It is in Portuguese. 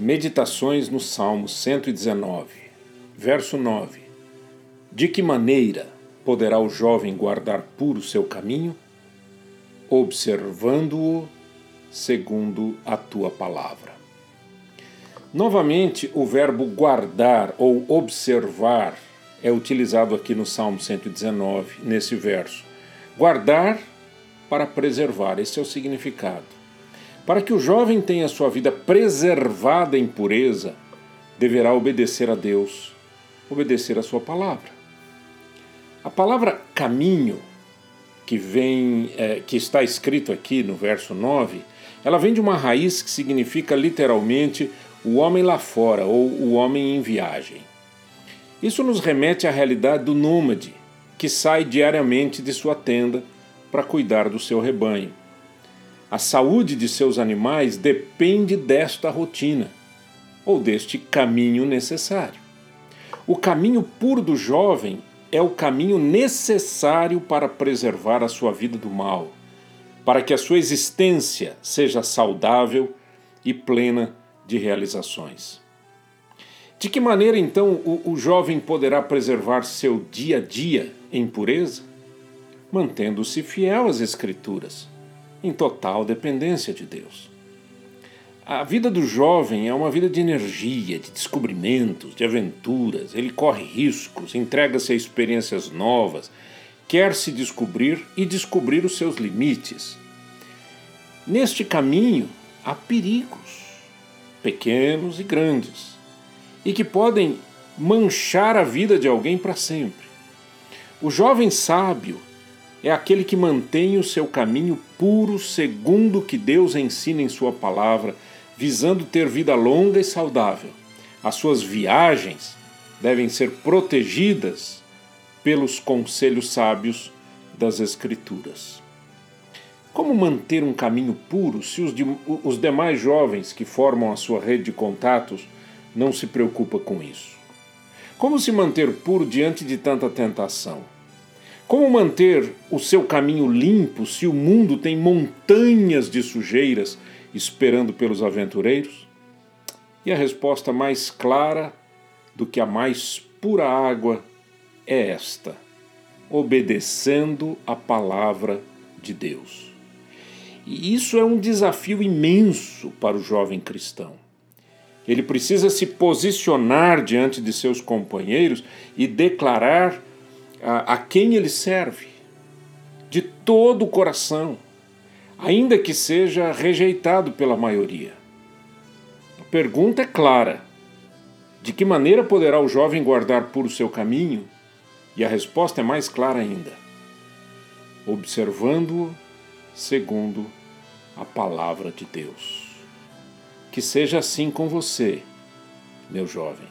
Meditações no Salmo 119, verso 9. De que maneira poderá o jovem guardar puro seu caminho? Observando-o segundo a tua palavra. Novamente, o verbo guardar ou observar é utilizado aqui no Salmo 119, nesse verso. Guardar para preservar, esse é o significado. Para que o jovem tenha sua vida preservada em pureza, deverá obedecer a Deus, obedecer a sua palavra. A palavra caminho, que vem, é, que está escrito aqui no verso 9, ela vem de uma raiz que significa literalmente o homem lá fora ou o homem em viagem. Isso nos remete à realidade do nômade, que sai diariamente de sua tenda para cuidar do seu rebanho. A saúde de seus animais depende desta rotina ou deste caminho necessário. O caminho puro do jovem é o caminho necessário para preservar a sua vida do mal, para que a sua existência seja saudável e plena de realizações. De que maneira então o, o jovem poderá preservar seu dia a dia em pureza? Mantendo-se fiel às Escrituras em total dependência de Deus. A vida do jovem é uma vida de energia, de descobrimentos, de aventuras. Ele corre riscos, entrega-se a experiências novas, quer se descobrir e descobrir os seus limites. Neste caminho há perigos, pequenos e grandes, e que podem manchar a vida de alguém para sempre. O jovem sábio é aquele que mantém o seu caminho puro segundo o que Deus ensina em Sua palavra, visando ter vida longa e saudável. As suas viagens devem ser protegidas pelos conselhos sábios das Escrituras. Como manter um caminho puro se os, de, os demais jovens que formam a sua rede de contatos não se preocupam com isso? Como se manter puro diante de tanta tentação? Como manter o seu caminho limpo se o mundo tem montanhas de sujeiras esperando pelos aventureiros? E a resposta mais clara do que a mais pura água é esta: obedecendo a palavra de Deus. E isso é um desafio imenso para o jovem cristão. Ele precisa se posicionar diante de seus companheiros e declarar a, a quem ele serve, de todo o coração, ainda que seja rejeitado pela maioria. A pergunta é clara: de que maneira poderá o jovem guardar puro seu caminho? E a resposta é mais clara ainda: observando-o segundo a palavra de Deus. Que seja assim com você, meu jovem.